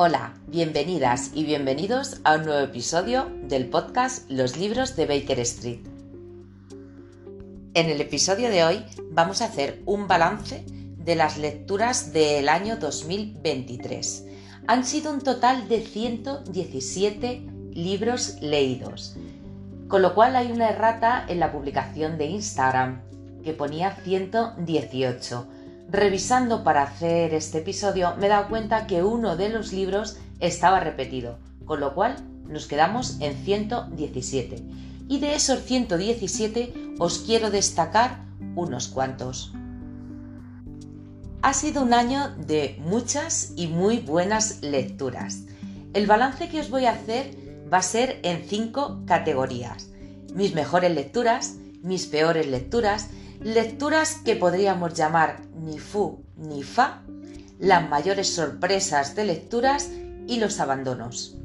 Hola, bienvenidas y bienvenidos a un nuevo episodio del podcast Los libros de Baker Street. En el episodio de hoy vamos a hacer un balance de las lecturas del año 2023. Han sido un total de 117 libros leídos, con lo cual hay una errata en la publicación de Instagram que ponía 118 Revisando para hacer este episodio me he dado cuenta que uno de los libros estaba repetido, con lo cual nos quedamos en 117. Y de esos 117 os quiero destacar unos cuantos. Ha sido un año de muchas y muy buenas lecturas. El balance que os voy a hacer va a ser en cinco categorías. Mis mejores lecturas, mis peores lecturas, lecturas que podríamos llamar ni fu ni fa, las mayores sorpresas de lecturas y los abandonos.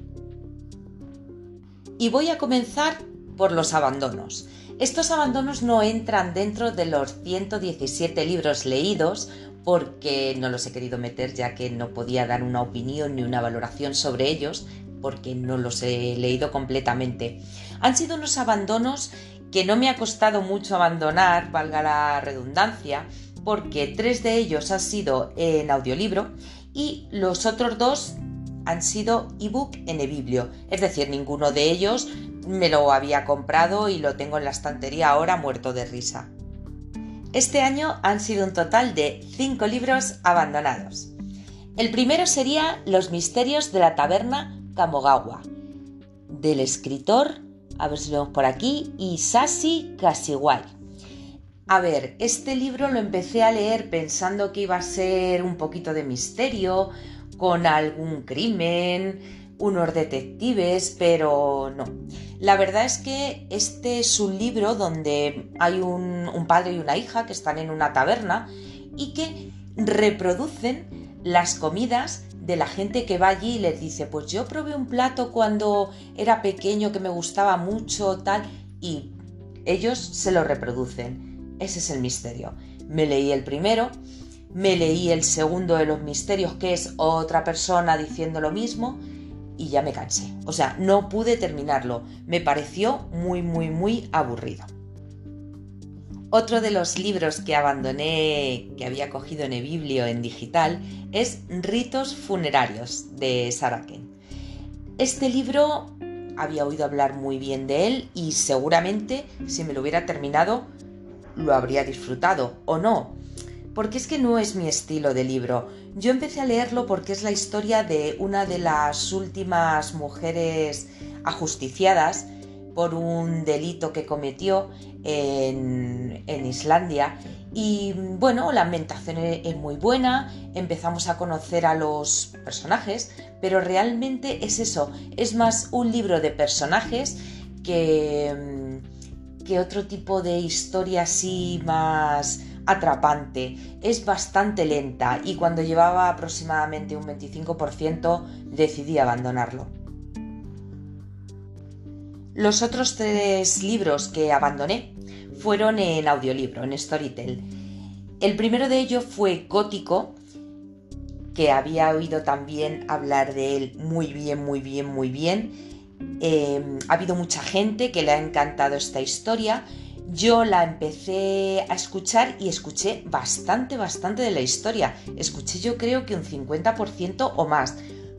Y voy a comenzar por los abandonos. Estos abandonos no entran dentro de los 117 libros leídos porque no los he querido meter ya que no podía dar una opinión ni una valoración sobre ellos porque no los he leído completamente. Han sido unos abandonos que no me ha costado mucho abandonar, valga la redundancia, porque tres de ellos han sido en audiolibro y los otros dos han sido ebook en eBiblio. Es decir, ninguno de ellos me lo había comprado y lo tengo en la estantería ahora muerto de risa. Este año han sido un total de cinco libros abandonados. El primero sería Los misterios de la taberna Kamogawa, del escritor a ver si lo vemos por aquí, Isashi Kashiwai. A ver, este libro lo empecé a leer pensando que iba a ser un poquito de misterio, con algún crimen, unos detectives, pero no. La verdad es que este es un libro donde hay un padre y una hija que están en una taberna y que reproducen las comidas de la gente que va allí y les dice, pues yo probé un plato cuando era pequeño que me gustaba mucho, tal, y ellos se lo reproducen. Ese es el misterio. Me leí el primero, me leí el segundo de los misterios, que es otra persona diciendo lo mismo, y ya me cansé. O sea, no pude terminarlo. Me pareció muy, muy, muy aburrido. Otro de los libros que abandoné, que había cogido en eBiblio en digital, es Ritos Funerarios de Saraken. Este libro había oído hablar muy bien de él y seguramente si me lo hubiera terminado lo habría disfrutado o no. Porque es que no es mi estilo de libro. Yo empecé a leerlo porque es la historia de una de las últimas mujeres ajusticiadas por un delito que cometió en, Islandia. Y bueno, la ambientación e, es muy buena, empezamos a conocer a los personajes, pero realmente es eso, es más un libro de personajes que, que otro tipo de historia así más atrapante. Es bastante lenta y cuando llevaba aproximadamente un 25% decidí abandonarlo. Los otros tres libros que abandoné fueron en audiolibro, en Storytel. El primero de ellos fue Gótico, que había oído también hablar de él muy bien, muy bien, muy bien. Em, ha habido mucha gente que le ha encantado esta historia. Yo la empecé a escuchar y escuché bastante, bastante de la historia. Escuché yo creo que un 50% o más.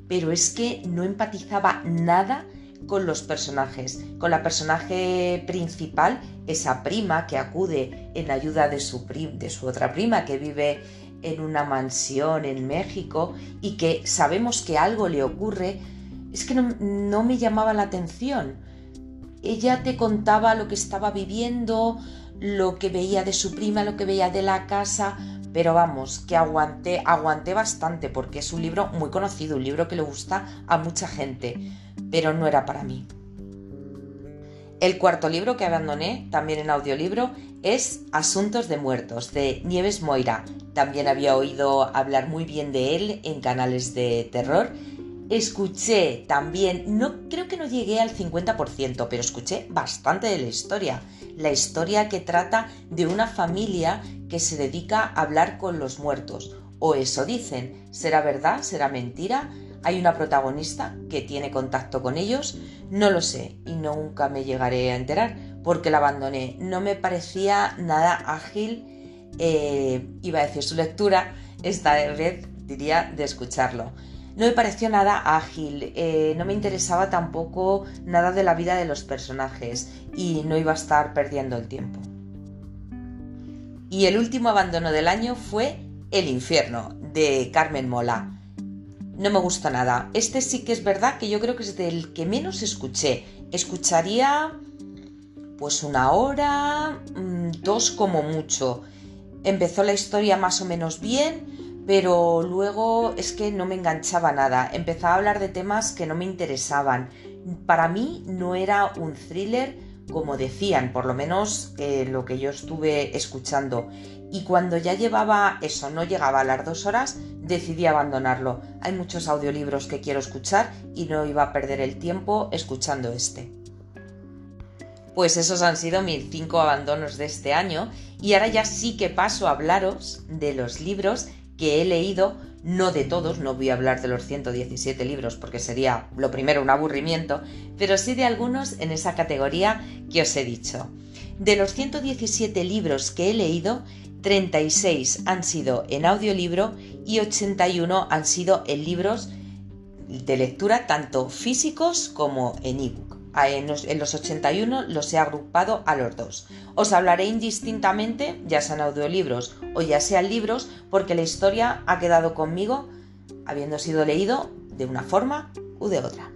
Pero es que no empatizaba nada con los personajes, con la personaje principal, esa prima que acude en ayuda de su, de su otra prima que vive en una mansión en México y que sabemos que algo le ocurre, es que no, no me llamaba la atención. Ella te contaba lo que estaba viviendo, lo que veía de su prima, lo que veía de la casa, pero vamos, que aguanté, aguanté bastante porque es un libro muy conocido, un libro que le gusta a mucha gente, pero no era para mí. El cuarto libro que abandoné, también en audiolibro, es Asuntos de Muertos, de Nieves Moira. También había oído hablar muy bien de él en canales de terror. Escuché también, no creo que no llegué al 50%, pero escuché bastante de la historia. La historia que trata de una familia que se dedica a hablar con los muertos. O eso dicen. ¿Será verdad? ¿Será mentira? hay una protagonista que tiene contacto con ellos, no lo sé y nunca me llegaré a enterar porque la abandoné. No me parecía nada ágil, eh, iba a decir su lectura, esta vez diría de escucharlo. No me pareció nada ágil, eh, no me interesaba tampoco nada de la vida de los personajes y no iba a estar perdiendo el tiempo. Y el último abandono del año fue El infierno, de Carmen Mola. No me gusta nada. Este sí que es verdad que yo creo que es del que menos escuché. Escucharía pues una hora, mm, dos como mucho. Empezó la historia más o menos bien, pero luego es que no me enganchaba nada. Empezaba a hablar de temas que no me interesaban. Para mí no era un thriller como decían, por lo menos lo que yo estuve escuchando. Y cuando ya llevaba eso, no llegaba a las dos horas, decidí abandonarlo. Hay muchos audiolibros que quiero escuchar y no iba a perder el tiempo escuchando este. Pues esos han sido mis cinco abandonos de este año y ahora ya sí que paso a hablaros de los libros que he leído no de todos, no voy a hablar de los 117 libros porque sería lo primero un aburrimiento, pero sí de algunos en esa categoría que os he dicho. De los 117 libros que he leído, 36 han sido en audiolibro y 81 han sido en libros de lectura tanto físicos como en ebook. Ah, en los, 81 los he agrupado a los dos. Os hablaré indistintamente, ya sean audiolibros o ya sean libros, porque la historia ha quedado conmigo habiendo sido leído de una forma u de otra.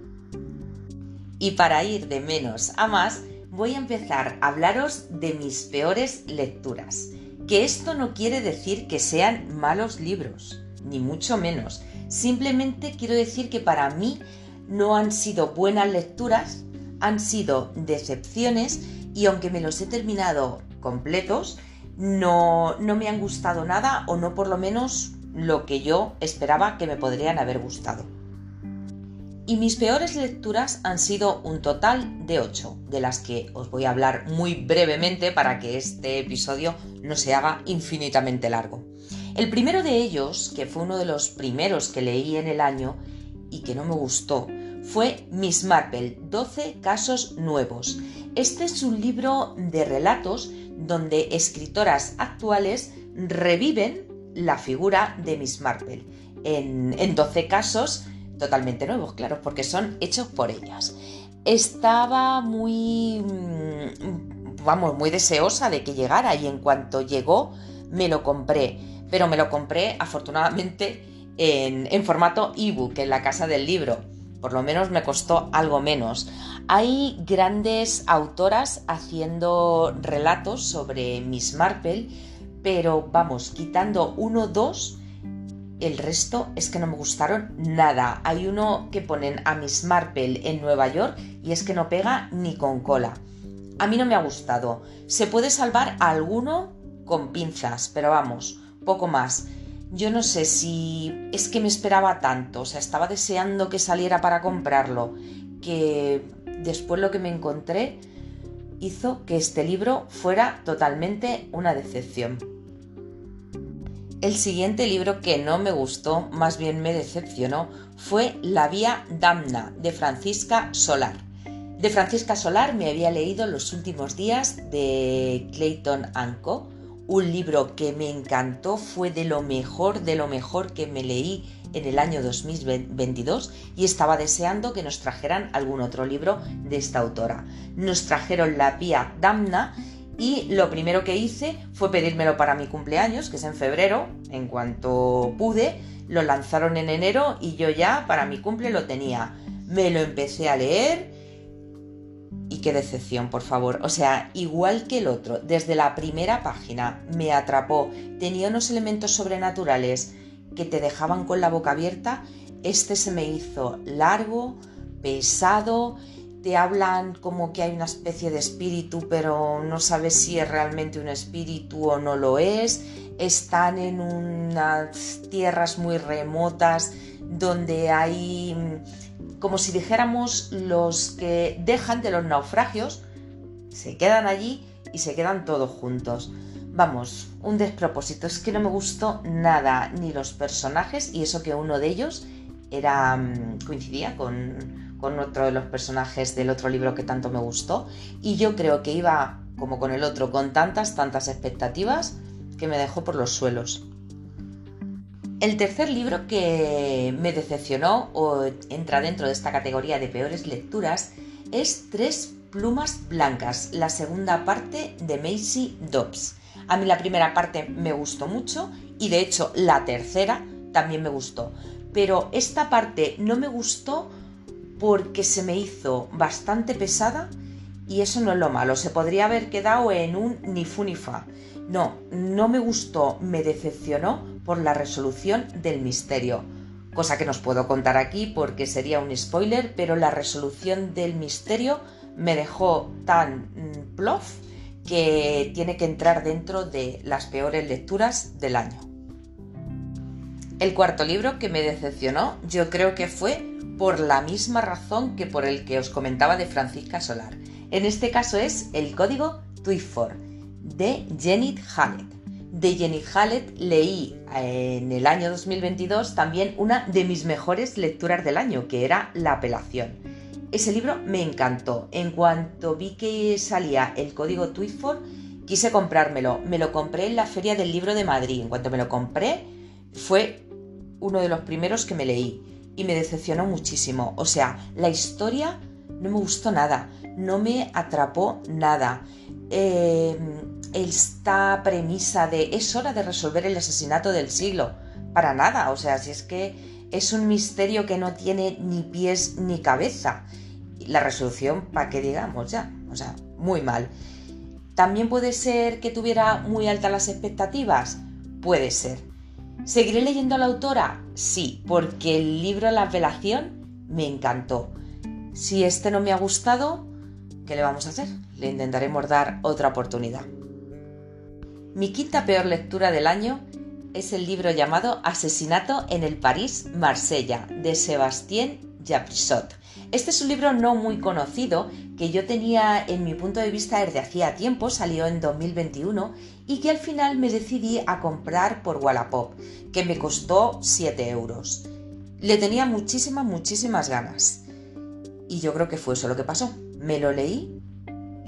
Y para ir de menos a más, voy a empezar a hablaros de mis peores lecturas. Que esto no quiere decir que sean malos libros, ni mucho menos. Simplemente quiero decir que para mí no han sido buenas lecturas han sido decepciones y aunque me los he terminado completos, no, no me han gustado nada o no por lo menos lo que yo esperaba que me podrían haber gustado. Y mis peores lecturas han sido un total de 8, de las que os voy a hablar muy brevemente para que este episodio no se haga infinitamente largo. El primero de ellos, que fue uno de los primeros que leí en el año y que no me gustó, fue Miss Marple, 12 casos nuevos. Este es un libro de relatos donde escritoras actuales reviven la figura de Miss Marple en, en 12 casos totalmente nuevos, claro, porque son hechos por ellas. Estaba muy, mm, vamos, muy deseosa de que llegara y en cuanto llegó me lo compré, pero me lo compré afortunadamente en, en formato ebook en la casa del libro por lo menos me costó algo menos. Hay grandes autoras haciendo relatos sobre Miss Marple, pero vamos, quitando uno o dos, el resto es que no me gustaron nada. Hay uno que ponen a Miss Marple en Nueva York y es que no pega ni con cola. A mí no me ha gustado. Se puede salvar a alguno con pinzas, pero vamos, poco más yo no sé si es que me esperaba tanto, o sea, estaba deseando que saliera para comprarlo, que después lo que me encontré hizo que este libro fuera totalmente una decepción. El siguiente libro que no me gustó, más bien me decepcionó, fue La Vía Damna de Francisca Solar. De Francisca Solar me había leído los últimos días de Clayton Anco, un libro que me encantó, fue de lo mejor, de lo mejor que me leí en el año 2022 y estaba deseando que nos trajeran algún otro libro de esta autora. Nos trajeron La Vía Damna y lo primero que hice fue pedírmelo para mi cumpleaños, que es en febrero, en cuanto pude, lo lanzaron en enero y yo ya para mi cumple lo tenía. Me lo empecé a leer qué decepción, por favor. O sea, igual que el otro, desde la primera página me atrapó, tenía unos elementos sobrenaturales que te dejaban con la boca abierta. Este se me hizo largo, pesado, te hablan como que hay una especie de espíritu, pero no sabes si es realmente un espíritu o no lo es. Están en unas tierras muy remotas donde hay como si dijéramos los que dejan de los naufragios, se quedan allí y se quedan todos juntos. Vamos, un despropósito, es que no me gustó nada, ni los personajes, y eso que uno de ellos era mm, coincidía con, con otro de los personajes del otro libro que tanto me gustó y yo creo que iba como con el otro con tantas, tantas expectativas que me dejó por los suelos. El tercer libro que me decepcionó o entra dentro de esta categoría de peores lecturas es Tres plumas blancas, la segunda parte de Macy Dobbs. A mí la primera parte me gustó mucho y de hecho la tercera también me gustó. Pero esta parte no me gustó porque se me hizo bastante pesada y eso no es lo malo. Se podría haber quedado en un ni fu ni fa. No, no me gustó, me decepcionó por la resolución del misterio. Cosa que nos puedo contar aquí porque sería un spoiler, pero la resolución del misterio me dejó tan mm, plof que tiene que entrar dentro de las peores lecturas del año. El cuarto libro que me decepcionó yo creo que fue por la misma razón que por el que os comentaba de Francisca Solar. En este caso es el código Twyford de Janet Hallett. De Janet Hallett leí eh, en el año 2022 también una de mis mejores lecturas del año, que era La apelación. Ese libro me encantó. En cuanto vi que salía el código Twyford, quise comprármelo. Me lo compré en la Feria del Libro de Madrid. En cuanto me lo compré, fue uno de los primeros que me leí y me decepcionó muchísimo. O sea, la historia no me gustó nada, no me atrapó nada. Eh, esta premisa de es hora de resolver el asesinato del siglo, para nada. O sea, si es que es un misterio que no tiene ni pies ni cabeza. La resolución, para que digamos ya, o sea, muy mal. ¿También puede ser que tuviera muy altas las expectativas? Puede ser. ¿Seguiré leyendo a la autora? Sí, porque el libro La velación me encantó. Si este no me ha gustado, ¿qué le vamos a hacer? Le intentaremos dar otra oportunidad. Mi quinta peor lectura del año es el libro llamado Asesinato en el París Marsella de Sébastien Japrisot. Este es un libro no muy conocido que yo tenía en mi punto de vista desde hacía tiempo, salió en 2021 y que al final me decidí a comprar por Wallapop, que me costó 7 euros. Le tenía muchísimas, muchísimas ganas. Y yo creo que fue eso lo que pasó. Me lo leí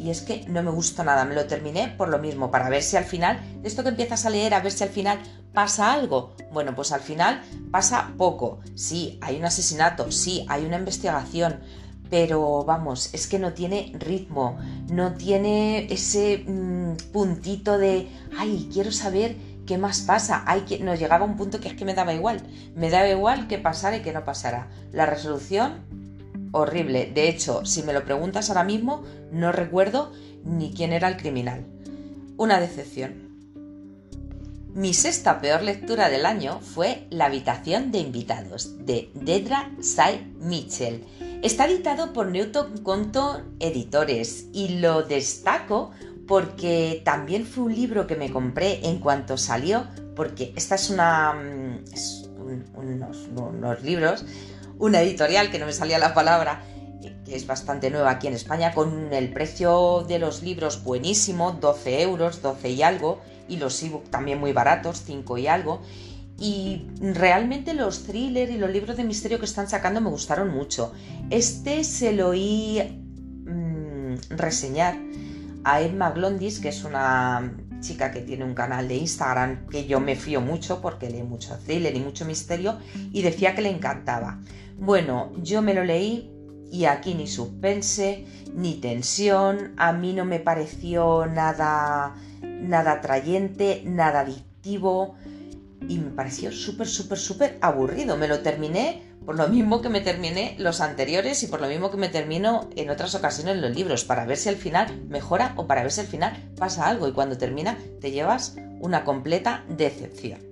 y es que no me gustó nada, me lo terminé por lo mismo, para ver si al final, de esto que empiezas a leer, a ver si al final pasa algo. Bueno, pues al final pasa poco. Sí, hay un asesinato, sí, hay una investigación, pero vamos, es que no tiene ritmo, no tiene ese mm, puntito de, ay, quiero saber qué más pasa. Ay, que... Nos llegaba un punto que es que me daba igual, me daba igual que pasara y que no pasara. La resolución horrible. De hecho, si me lo preguntas ahora mismo, no recuerdo ni quién era el criminal. Una decepción. Mi sexta peor lectura del año fue La habitación de invitados de Dedra Sai Mitchell. Está editado por Newton Compton Editores y lo destaco porque también fue un libro que me compré en cuanto salió, porque esta es una... Mm, unos libros una editorial, que no me salía la palabra, que es bastante nueva aquí en España, con el precio de los libros buenísimo, 12 euros, 12 y algo, y los ebook también muy baratos, 5 y algo. Y realmente los thrillers y los libros de misterio que están sacando me gustaron mucho. Este se lo oí mm, reseñar a Emma Glondis, que es una chica que tiene un canal de Instagram que yo me fío mucho porque lee mucho thriller y mucho misterio y decía que le encantaba. Bueno, yo me lo leí y aquí ni suspense, ni tensión, a mí no me pareció nada, nada atrayente, nada adictivo y me pareció súper, súper, súper aburrido. Me lo terminé por lo mismo que me terminé los anteriores y por lo mismo que me termino en otras ocasiones los libros, para ver si al final mejora o para ver si al final pasa algo y cuando termina te llevas una completa decepción.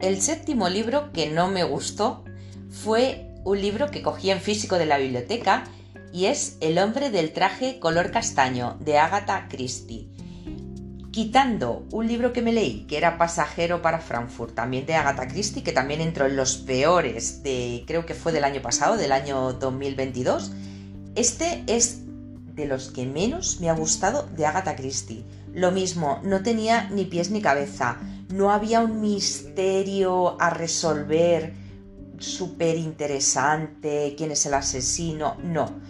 El séptimo libro que no me gustó fue un libro que cogí en físico de la biblioteca y es El hombre del traje color castaño de Agatha Christie. Quitando un libro que me leí, que era Pasajero para Frankfurt, también de Agatha Christie, que también entró en los peores de, creo que fue del año pasado, del año 2022, este es de los que menos me ha gustado de Agatha Christie. Lo mismo, no tenía ni pies ni cabeza, no había un misterio a resolver súper interesante, quién es el asesino, no,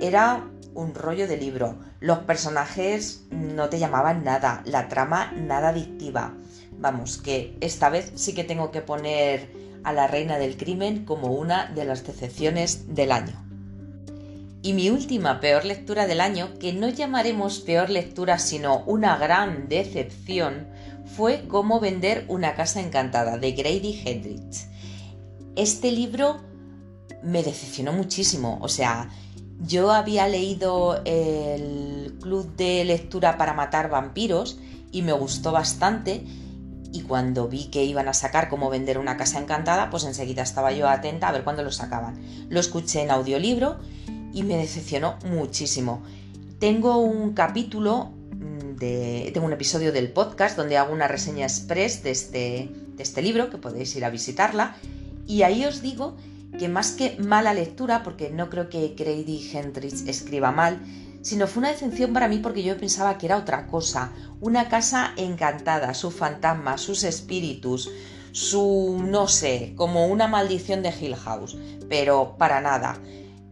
era un rollo de libro. Los personajes no te llamaban nada, la trama nada adictiva. Vamos, que esta vez sí que tengo que poner a la reina del crimen como una de las decepciones del año. Y mi última peor lectura del año, que no llamaremos peor lectura sino una gran decepción, fue Cómo vender una casa encantada de Grady Hendrix. Este libro me decepcionó muchísimo, o sea, yo había leído el Club de Lectura para Matar Vampiros y me gustó bastante y cuando vi que iban a sacar cómo vender una casa encantada, pues enseguida estaba yo atenta a ver cuándo lo sacaban. Lo escuché en audiolibro y me decepcionó muchísimo. Tengo un capítulo tengo un episodio del podcast donde hago una reseña express de este, de este libro, que podéis ir a visitarla, y ahí os digo que más que mala lectura, porque no creo que Grady Hendrix escriba mal, sino fue una decepción para mí porque yo pensaba que era otra cosa, una casa encantada, su fantasma, sus espíritus, su no sé, como una maldición de Hill House, pero para nada.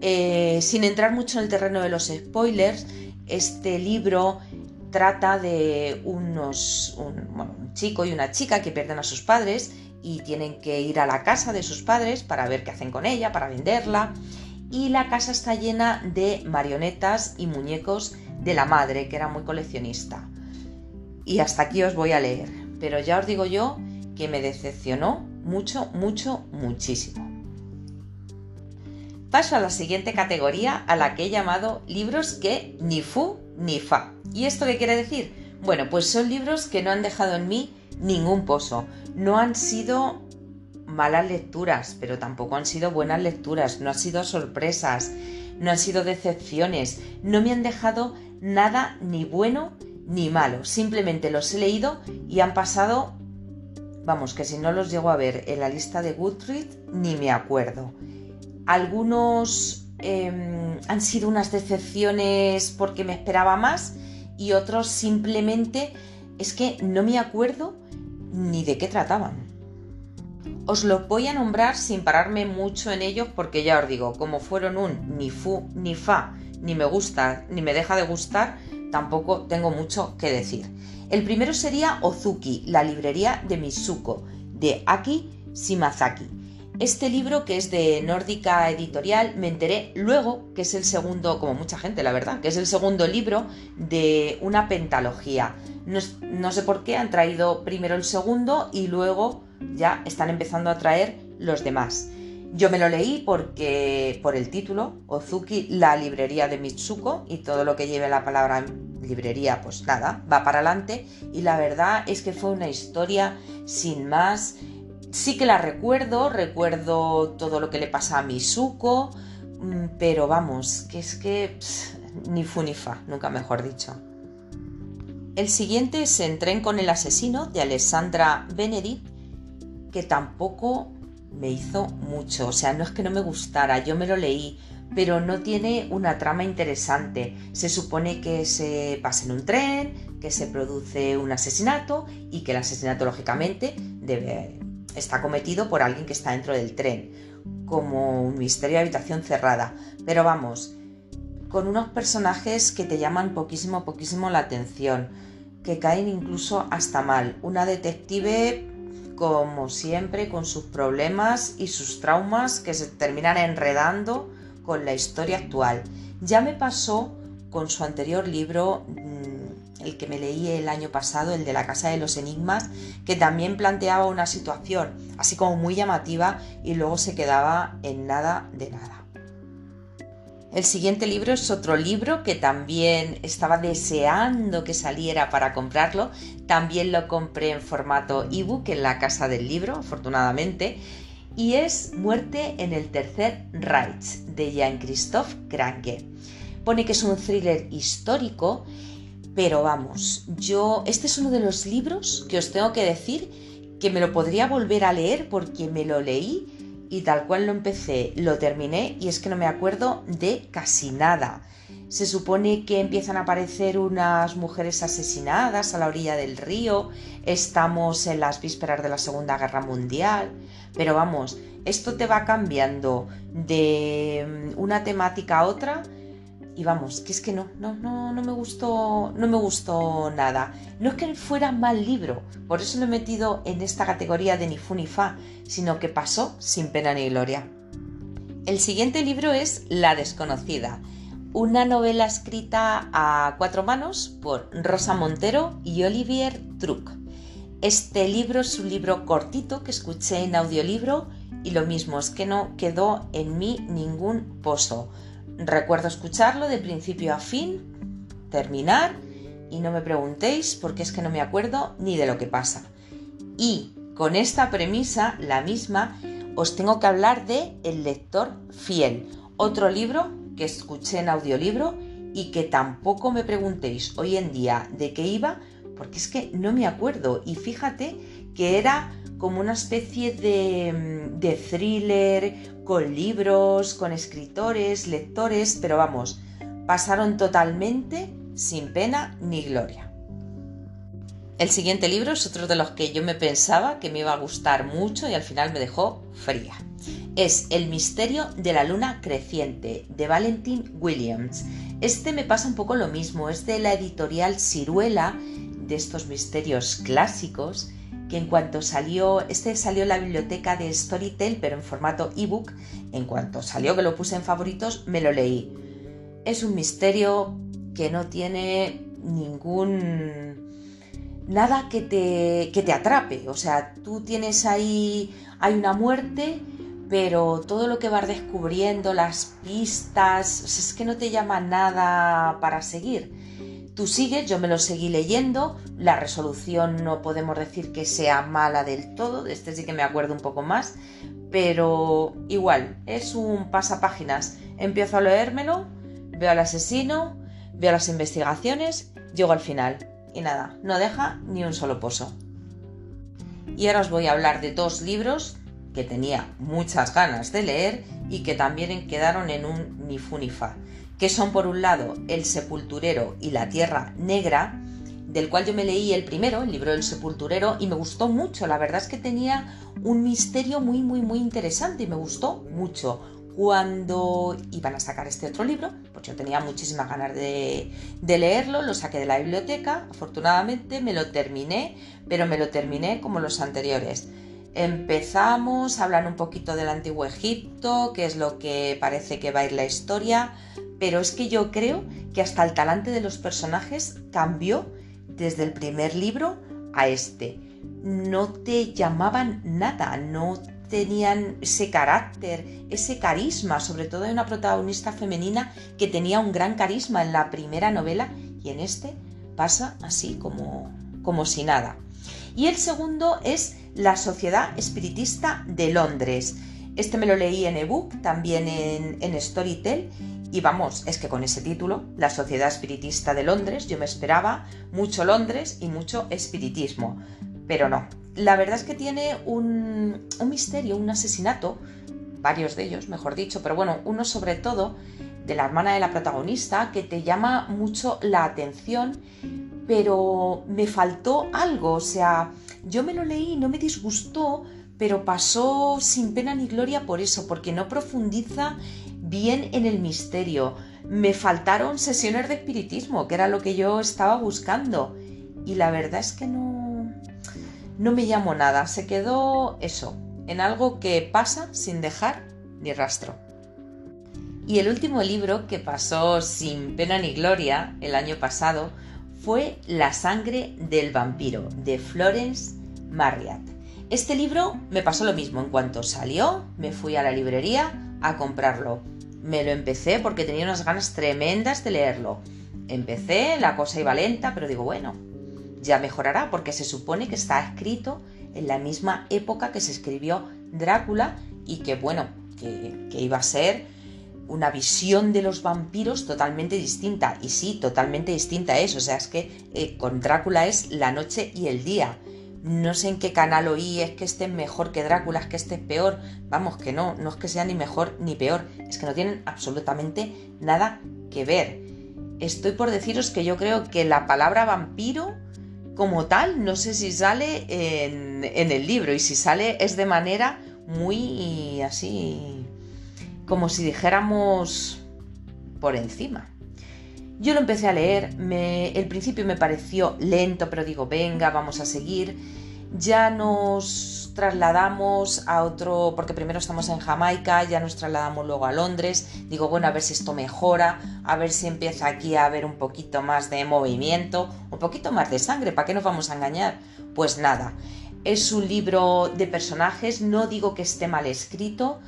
Eh, sin entrar mucho en el terreno de los spoilers, este libro trata de unos, un chico y una chica que pierden a sus padres y tienen que ir a la casa de sus padres para ver qué hacen con ella, para venderla. Y la casa está llena de marionetas y muñecos de la madre, que era muy coleccionista. Y hasta aquí os voy a leer, pero ya os digo yo que me decepcionó mucho, mucho, muchísimo. Paso a la siguiente categoría a la que he llamado libros que ni fu ni fa. ¿Y esto qué quiere decir? Bueno, pues son libros que no han dejado en mí ningún pozo. No han sido malas lecturas, pero tampoco han sido buenas lecturas, no han sido sorpresas, no han sido decepciones, no me han dejado nada ni bueno ni malo, simplemente los he leído y han pasado, vamos, que si no los llego a ver en la lista de Goodreads, ni me acuerdo. Algunos em, han sido unas decepciones porque me esperaba más y otros simplemente es que no me acuerdo ni de qué trataban. Os los voy a nombrar sin pararme mucho en ellos porque ya os digo, como fueron un ni fu ni fa, ni me gusta ni me deja de gustar, tampoco tengo mucho que decir. El primero sería Ozuki, la librería de Mitsuko, de Aki Shimazaki. Este libro, que es de Nórdica Editorial, me enteré luego que es el segundo, como mucha gente, la verdad, que es el segundo libro de una pentalogía. No, sé por qué han traído primero el segundo y luego ya están empezando a traer los demás. Yo me lo leí porque por el título, Ozuki, la librería de Mitsuko, y todo lo que lleve la palabra librería, pues nada, va para adelante. Y la verdad es que fue una historia sin más sí que la recuerdo, recuerdo todo lo que le pasa a Misuko, mm, pero vamos, que es que ni fu ni fa, nunca mejor dicho. El siguiente es En tren con el asesino de Alessandra Benedict, que tampoco me hizo mucho, o sea, no es que no me gustara, yo me lo leí, pero no tiene una trama interesante. Se supone que se pasa en un tren, que se produce un asesinato y que el asesinato lógicamente debe está cometido por alguien que está dentro del tren, como un misterio de habitación cerrada. Pero vamos, con unos personajes que te llaman poquísimo, poquísimo la atención, que caen incluso hasta mal. Una detective, como siempre, con sus problemas y sus traumas que se terminan enredando con la historia actual. Ya me pasó con su anterior libro el que me leí el año pasado, el de la Casa de los Enigmas, que también planteaba una situación así como muy llamativa y luego se quedaba en nada de nada. El siguiente libro es otro libro que también estaba deseando que saliera para comprarlo. También lo compré en formato ebook en la casa del libro, afortunadamente. Y es Muerte en el Tercer Reich de Jean-Christophe Kranke. Pone que es un thriller histórico pero vamos, yo, este es uno de los libros que os tengo que decir que me lo podría volver a leer porque me lo leí y tal cual lo empecé, lo terminé y es que no me acuerdo de casi nada. se supone que empiezan a aparecer unas mujeres asesinadas a la orilla del río, estamos en las vísperas de la Segunda Guerra Mundial, pero vamos, esto te va cambiando de mm, una temática a otra y vamos, que es que no, no, no, no me gustó, no me gustó nada. No es que fuera mal libro, por eso lo he metido en esta categoría de ni fu ni fa, sino que pasó sin pena ni gloria. El siguiente libro es La desconocida, una novela escrita a cuatro manos por Rosa Montero y Olivier Truc. Este libro es un libro cortito que escuché en audiolibro y lo mismo es que no quedó en mí ningún pozo. Recuerdo escucharlo de principio a fin, terminar y no me preguntéis porque es que no me acuerdo ni de lo que pasa. Y con esta premisa, la misma, os tengo que hablar de El lector fiel, otro libro que escuché en audiolibro y que tampoco me preguntéis hoy en día de qué iba, porque es que no me acuerdo. Y fíjate que era como una especie de, de thriller con libros, con escritores, lectores, pero vamos, pasaron totalmente sin pena ni gloria. El siguiente libro es otro de los que yo me pensaba que me iba a gustar mucho y al final me dejó fría. Es El misterio de la luna creciente de Valentin Williams. Este me pasa un poco lo mismo, es de la editorial Ciruela, de estos misterios clásicos, que en cuanto salió, este salió en la biblioteca de Storytel, pero en formato ebook, en cuanto salió que lo puse en favoritos, me lo leí. Es un misterio que no tiene ningún... nada que te, que te atrape. O sea, tú tienes ahí, hay una muerte, pero todo lo que vas descubriendo, las pistas, es que no te llama nada para seguir. Tú sigues, yo me lo seguí leyendo, la resolución no podemos decir que sea mala del todo, de este sí que me acuerdo un poco más, pero igual, es un pasapáginas. Empiezo a leérmelo, veo al asesino, veo las investigaciones, llego al final y nada, no deja ni un solo pozo. Y ahora os voy a hablar de dos libros que tenía muchas ganas de leer y que también quedaron en un ni fu ni fa que son por un lado El Sepulturero y La Tierra Negra, del cual yo me leí el primero, el libro del sepulturero, y me gustó mucho. La verdad es que tenía un misterio muy, muy, muy interesante y me gustó mucho. Cuando iban a sacar este otro libro, pues yo tenía muchísimas ganas de, de leerlo, lo saqué de la biblioteca, afortunadamente me lo terminé, pero me lo terminé como los anteriores. Empezamos a hablar un poquito del antiguo Egipto, que es lo que parece que va a ir la historia, pero es que yo creo que hasta el talante de los personajes cambió desde el primer libro a este. No te llamaban nada, no tenían ese carácter, ese carisma, sobre todo de una protagonista femenina que tenía un gran carisma en la primera novela y en este pasa así como, como si nada. Y el segundo es La Sociedad Espiritista de Londres. Este me lo leí en ebook, también en, en Storytel, y vamos, es que con ese título, La Sociedad Espiritista de Londres, yo me esperaba mucho Londres y mucho espiritismo, pero no. La verdad es que tiene un, un misterio, un asesinato, varios de ellos, mejor dicho, pero bueno, uno sobre todo de la hermana de la protagonista que te llama mucho la atención, pero me faltó algo, o sea, yo me lo leí, no me disgustó, pero pasó sin pena ni gloria por eso, porque no profundiza bien en el misterio. Me faltaron sesiones de espiritismo, que era lo que yo estaba buscando. Y la verdad es que no, no me llamó nada. Se quedó eso, en algo que pasa sin dejar ni rastro. Y el último libro que pasó sin pena ni gloria el año pasado fue La sangre del vampiro de Florence Marriott. Este libro me pasó lo mismo. En cuanto salió, me fui a la librería a comprarlo. Me lo empecé porque tenía unas ganas tremendas de leerlo. Empecé, la cosa iba lenta, pero digo, bueno, ya mejorará porque se supone que está escrito en la misma época que se escribió Drácula y que, bueno, que, iba a ser una visión de los vampiros totalmente distinta. Y sí, totalmente distinta es. O sea, es que eh, con Drácula es la noche y el día no sé en qué canal oí, es que este es mejor que Drácula, es que este es peor. Vamos, que no, no es que sea ni mejor ni peor, es que no tienen absolutamente nada que ver. estoy por deciros que yo creo que la palabra vampiro como tal, no sé si sale en, en el libro y si sale es de manera muy así, como si dijéramos por encima. Yo lo empecé a leer, el principio me pareció lento, pero digo, venga, vamos a seguir. Ya nos trasladamos a otro, porque primero estamos en Jamaica, ya nos trasladamos luego a Londres. Digo, bueno, a ver si esto mejora, a ver si empieza aquí a haber un poquito más de movimiento, un poquito más de sangre, ¿para qué nos vamos a engañar? Pues nada, es un libro de personajes, no digo que esté mal escrito,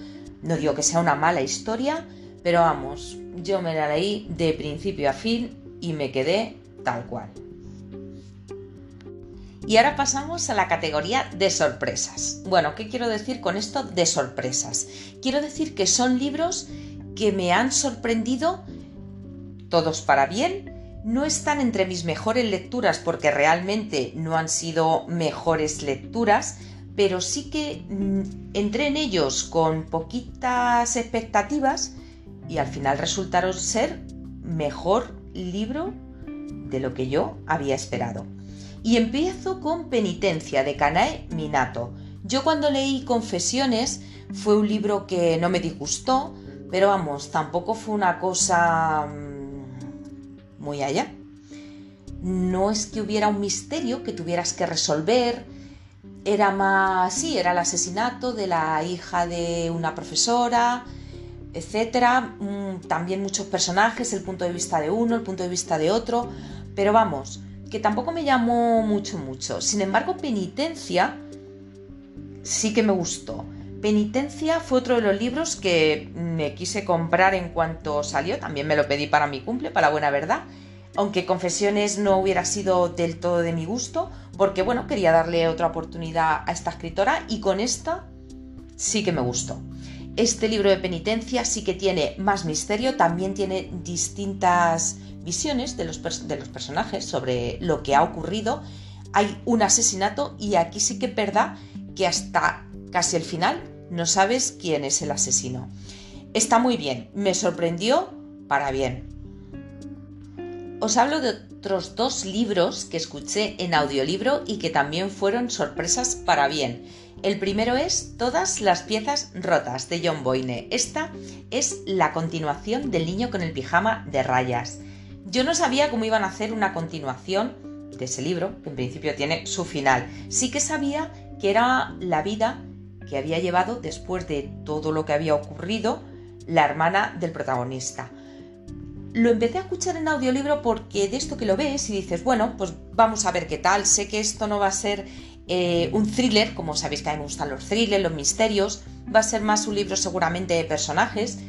no digo que sea una mala historia, pero vamos, yo me la leí de principio a fin y me quedé tal cual. Y ahora pasamos a la categoría de sorpresas. Bueno, ¿qué quiero decir con esto de sorpresas? Quiero decir que son libros que me han sorprendido, todos para bien, no están entre mis mejores lecturas porque realmente no han sido mejores lecturas, pero sí que mm, entré en ellos con poquitas expectativas y al final resultaron ser mejor libro de lo que yo había esperado. Y empiezo con Penitencia de Kanae Minato. Yo cuando leí Confesiones fue un libro que no me disgustó, pero vamos, tampoco fue una cosa mm, muy allá. No es que hubiera un misterio que tuvieras que resolver, era más, sí, era el asesinato de la hija de una profesora, etcétera. Mm, también muchos personajes, el punto de vista de uno, el punto de vista de otro. Pero vamos, que tampoco me llamó mucho, mucho. Sin embargo, Penitencia sí que me gustó. Penitencia fue otro de los libros que me quise comprar en cuanto salió. También me lo pedí para mi cumple, para la buena verdad. Aunque Confesiones no hubiera sido del todo de mi gusto, porque bueno, quería darle otra oportunidad a esta escritora y con esta sí que me gustó. Este libro de penitencia sí que tiene más misterio, también tiene distintas visiones de los, personajes sobre lo que ha ocurrido. Hay un asesinato y aquí sí que es que hasta casi el final no sabes quién es el asesino. Está muy bien, me sorprendió para bien. Os hablo de otros dos libros que escuché en audiolibro y que también fueron sorpresas para bien. El primero es Todas las piezas rotas de John Boyne. Esta es la continuación del niño con el pijama de rayas. Yo no sabía cómo iban a hacer una continuación de ese libro, que en principio tiene su final. Sí que sabía que era la vida que había llevado después de todo lo que había ocurrido la hermana del protagonista. Lo empecé a escuchar en audiolibro porque de esto que lo ves y dices, bueno, pues vamos a ver qué tal, sé que esto no va a ser eh, un thriller, como sabéis que a mí me gustan los thrillers, los misterios, va a ser más un libro seguramente de personajes.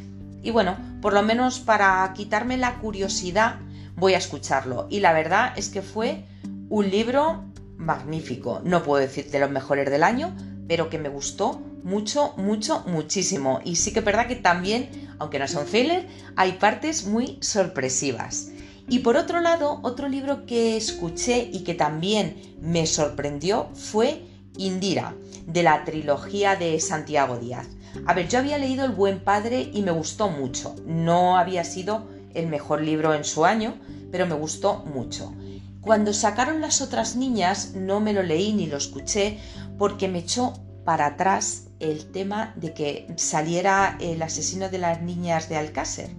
Y bueno, por lo menos para quitarme la curiosidad voy a escucharlo. Y la verdad es que fue un libro magnífico. No puedo decir de los mejores del año, pero que me gustó mucho, mucho, muchísimo. Y sí que es verdad que también, aunque no son thriller, hay partes muy sorpresivas. Y por otro lado, otro libro que escuché y que también me sorprendió fue Indira, de la trilogía de Santiago Díaz. A ver, yo había leído El buen padre y me gustó mucho. No había sido el mejor libro en su año, pero me gustó mucho. Cuando sacaron las otras niñas no me lo leí ni lo escuché porque me echó para atrás el tema de que saliera el asesino de las niñas de Alcácer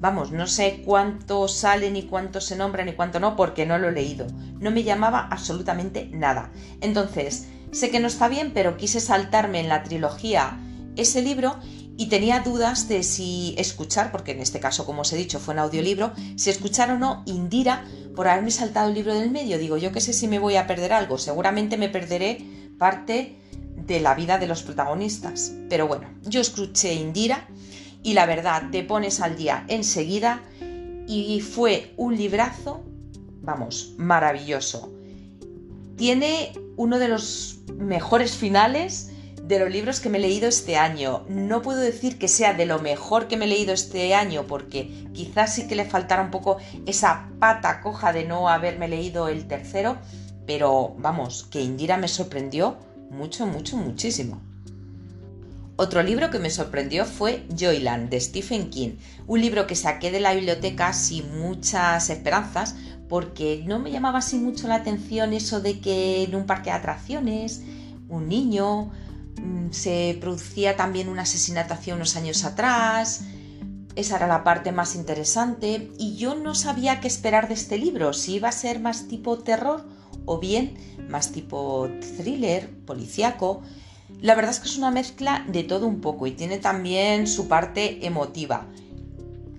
Vamos, no sé cuánto sale, ni cuánto se nombra, ni cuánto no, porque no lo he leído. No me llamaba absolutamente nada. Entonces, sé que no está bien, pero quise saltarme en la trilogía ese libro y tenía dudas de si escuchar, porque en este caso, como os he dicho, fue en audiolibro, si escuchar o no Indira por haberme saltado el libro del medio. Digo, yo qué sé si me voy a perder algo, seguramente me perderé parte de la vida de los protagonistas. Pero bueno, yo escuché Indira y la verdad te pones al día enseguida y fue un librazo, vamos, maravilloso. Tiene uno de los mejores finales de los libros que me he leído este año. No puedo decir que sea de lo mejor que me he leído este año porque quizás sí que le faltara un poco esa pata coja de no haberme leído el tercero, pero vamos, que Indira me sorprendió mucho, mucho, muchísimo. Otro libro que me sorprendió fue Joyland de Stephen King, un libro que saqué de la biblioteca sin muchas esperanzas porque no me llamaba así mucho la atención eso de que en un parque de atracciones un niño mm, se producía también un asesinato hace unos años atrás. Esa era la parte más interesante y yo no sabía qué esperar de este libro, si iba a ser más tipo terror o bien más tipo thriller, policíaco. La verdad es que es una mezcla de todo un poco y tiene también su parte emotiva.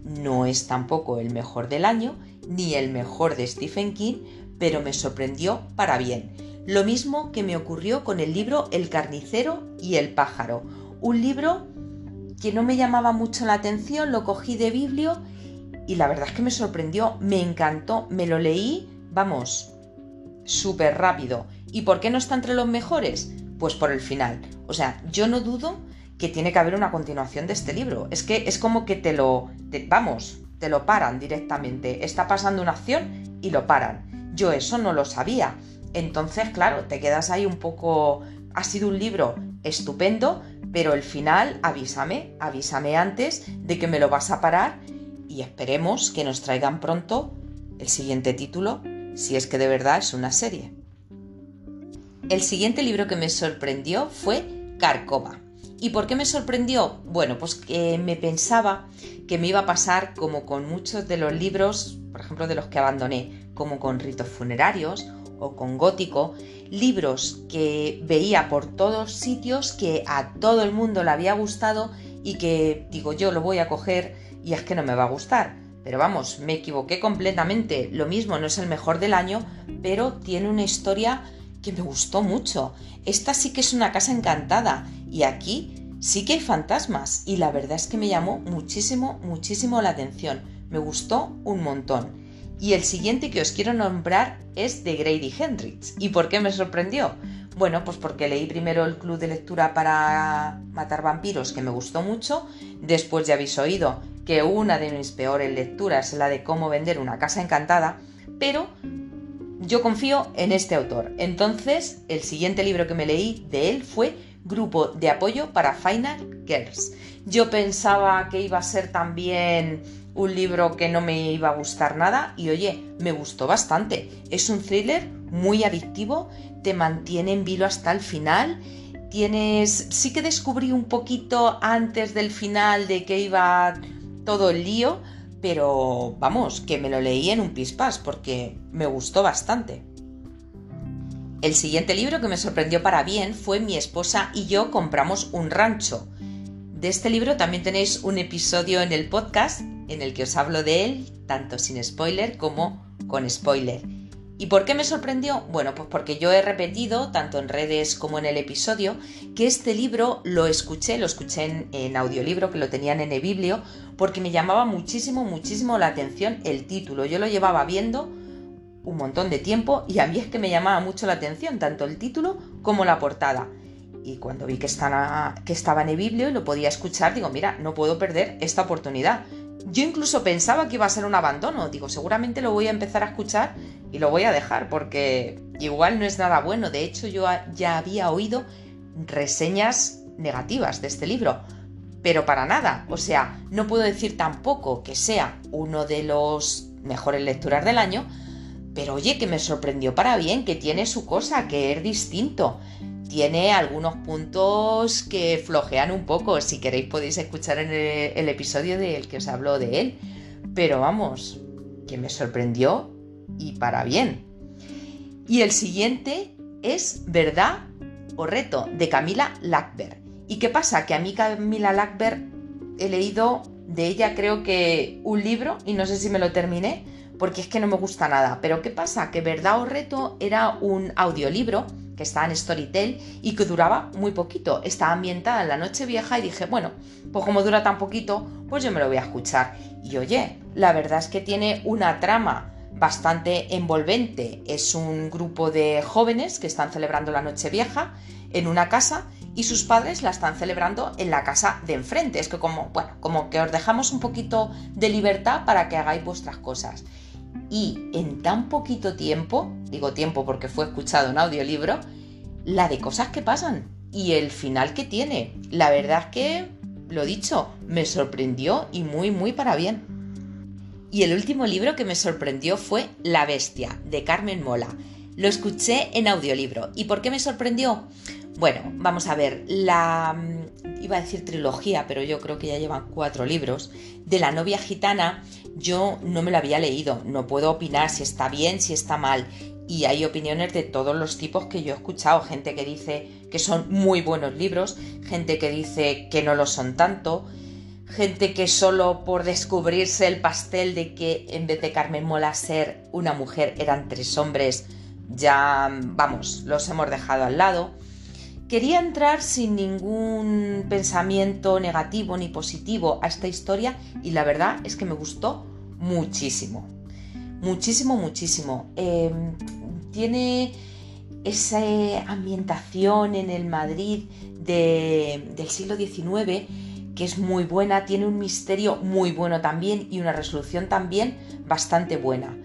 No es tampoco el mejor del año ni el mejor de Stephen King, pero me sorprendió para bien. Lo mismo que me ocurrió con el libro El carnicero y el pájaro, un libro que no me llamaba mucho la atención, lo cogí de biblio y la verdad es que me sorprendió, me encantó, me lo leí, vamos, súper rápido. ¿Y por qué no está entre los mejores? Pues por el final. O sea, yo no dudo que tiene que haber una continuación de este libro. Es que es como que te lo... vamos, te lo paran directamente. Está pasando una acción y lo paran. Yo eso no lo sabía. Entonces, claro, te quedas ahí un poco... Ha sido un libro estupendo, pero el final, avísame, avísame antes de que me lo vas a parar y esperemos que nos traigan pronto el siguiente título, si es que de verdad es una serie. El siguiente libro que me sorprendió fue Carcoma. ¿Y por qué me sorprendió? Bueno, pues que me pensaba que me iba a pasar como con muchos de los libros, por ejemplo, de los que abandoné, como con ritos funerarios o con gótico, libros que veía por todos sitios que a todo el mundo le había gustado y que digo yo lo voy a coger y es que no me va a gustar. Pero vamos, me equivoqué completamente. Lo mismo, no es el mejor del año, pero tiene una historia que me gustó mucho. Esta sí que es una casa encantada y aquí sí que hay fantasmas y la verdad es que me llamó muchísimo, muchísimo la atención. Me gustó un montón. Y el siguiente que os quiero nombrar es de Grady Hendrix. ¿Y por qué me sorprendió? Bueno, pues porque leí primero el club de lectura para matar vampiros, que me gustó mucho. Después ya habéis oído que una de mis peores lecturas es la de cómo vender una casa encantada, pero yo confío en este autor. Entonces, el siguiente libro que me leí de él fue Grupo de Apoyo para Final Girls. Yo pensaba que iba a ser también un libro que no me iba a gustar nada y oye, me gustó bastante. Es un thriller muy adictivo, te mantiene en vilo hasta el final. Tienes, sí que descubrí un poquito antes del final de que iba todo el lío, pero vamos, que me lo leí en un pispás porque me gustó bastante. El siguiente libro que me sorprendió para bien fue Mi esposa y yo compramos un rancho. De este libro también tenéis un episodio en el podcast en el que os hablo de él, tanto sin spoiler como con spoiler. ¿Y por qué me sorprendió? Bueno, pues porque yo he repetido, tanto en redes como en el episodio, que este libro lo escuché, lo escuché en, audiolibro, que lo tenían en e-biblio, porque me llamaba muchísimo, muchísimo la atención el título. Yo lo llevaba viendo un montón de tiempo y a mí es que me llamaba mucho la atención, tanto el título como la portada. Y cuando vi que, que estaba en e-biblio y lo podía escuchar, digo, mira, no puedo perder esta oportunidad. Yo incluso pensaba que iba a ser un abandono. Digo, seguramente lo voy a empezar a escuchar y lo voy a dejar porque igual no es nada bueno. De hecho, yo ya había oído reseñas negativas de este libro. Pero para nada. O sea, no puedo decir tampoco que sea uno de los mejores lecturas del año. Pero oye, que me sorprendió para bien, que tiene su cosa, que es distinto tiene algunos puntos que flojean un poco. Si queréis podéis escuchar en el, episodio del que os hablo de él. Pero vamos, que me sorprendió y para bien. Y el siguiente es Verdad o Reto de Camila Lackberg. ¿Y qué pasa? Que a mí Camila Lackberg he leído de ella creo que un libro y no sé si me lo terminé porque es que no me gusta nada. Pero ¿qué pasa? Que Verdad o Reto era un audiolibro que está en Storytel y que duraba muy poquito. Está ambientada en la noche vieja y dije, bueno, pues como dura tan poquito, pues yo me lo voy a escuchar. Y oye, la verdad es que tiene una trama bastante envolvente. Es un grupo de jóvenes que están celebrando la noche vieja en una casa y sus padres la están celebrando en la casa de enfrente. Es que como, bueno, como que os dejamos un poquito de libertad para que hagáis vuestras cosas y en tan poquito tiempo, digo tiempo porque fue escuchado en audiolibro, la de cosas que pasan. y el final que tiene. La verdad es que, lo dicho, me sorprendió y muy, muy para bien. Y el último libro que me sorprendió fue La Bestia, de Carmen Mola. Lo escuché en audiolibro. ¿Y por qué me sorprendió? Bueno, vamos a ver, la mm, iba a decir trilogía, pero yo creo que ya llevan cuatro libros, de la novia gitana, yo no me lo había leído, no puedo opinar si está bien, si está mal. Y hay opiniones de todos los tipos que yo he escuchado, gente que dice que son muy buenos libros, gente que dice que no lo son tanto, gente que solo por descubrirse el pastel de que en vez de Carmen Mola ser una mujer eran tres hombres, ya, vamos, los hemos dejado al lado. Quería entrar sin ningún pensamiento negativo ni positivo a esta historia y la verdad es que me gustó muchísimo. Muchísimo, muchísimo. Em, tiene esa ambientación en el Madrid del siglo XIX que es muy buena, tiene un misterio muy bueno también y una resolución también bastante buena.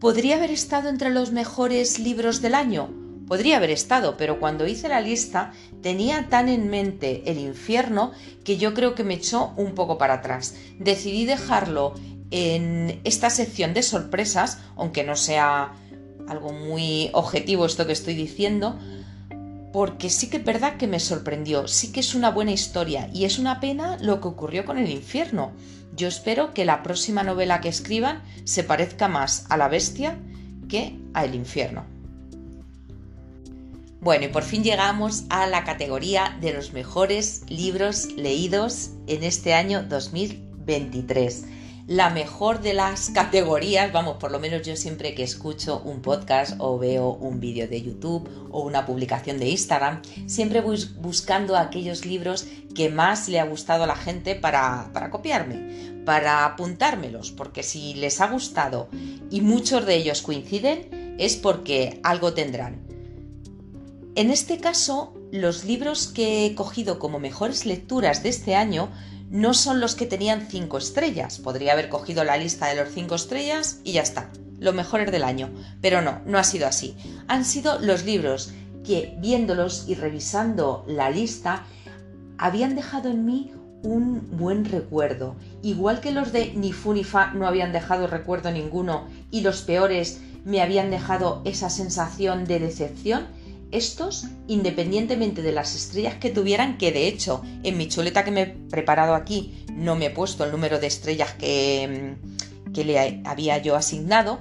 ¿Podría haber estado entre los mejores libros del año? Podría haber estado, pero cuando hice la lista tenía tan en mente el infierno que yo creo que me echó un poco para atrás. Decidí dejarlo en esta sección de sorpresas, aunque no sea algo muy objetivo esto que estoy diciendo, porque sí que es verdad que me sorprendió, sí que es una buena historia y es una pena lo que ocurrió con el infierno. Yo espero que la próxima novela que escriban se parezca más a la bestia que a el infierno. Bueno, y por fin llegamos a la categoría de los mejores libros leídos en este año 2023 la mejor de las categorías, vamos, por lo menos yo siempre que escucho un podcast o veo un vídeo de YouTube o una publicación de Instagram, siempre voy buscando aquellos libros que más le ha gustado a la gente para, para copiarme, para apuntármelos, porque si les ha gustado y muchos de ellos coinciden, es porque algo tendrán. En este caso, los libros que he cogido como mejores lecturas de este año no son los que tenían 5 estrellas. Podría haber cogido la lista de los 5 estrellas y ya está, lo mejores del año. Pero no, no ha sido así. Han sido los libros que, viéndolos y revisando la lista, habían dejado en mí un buen recuerdo. Igual que los de Ni Fu ni Fa no habían dejado recuerdo ninguno y los peores me habían dejado esa sensación de decepción, estos, independientemente de las estrellas que tuvieran, que de hecho en mi chuleta que me he preparado aquí no me he puesto el número de estrellas que, mm, que le había yo asignado,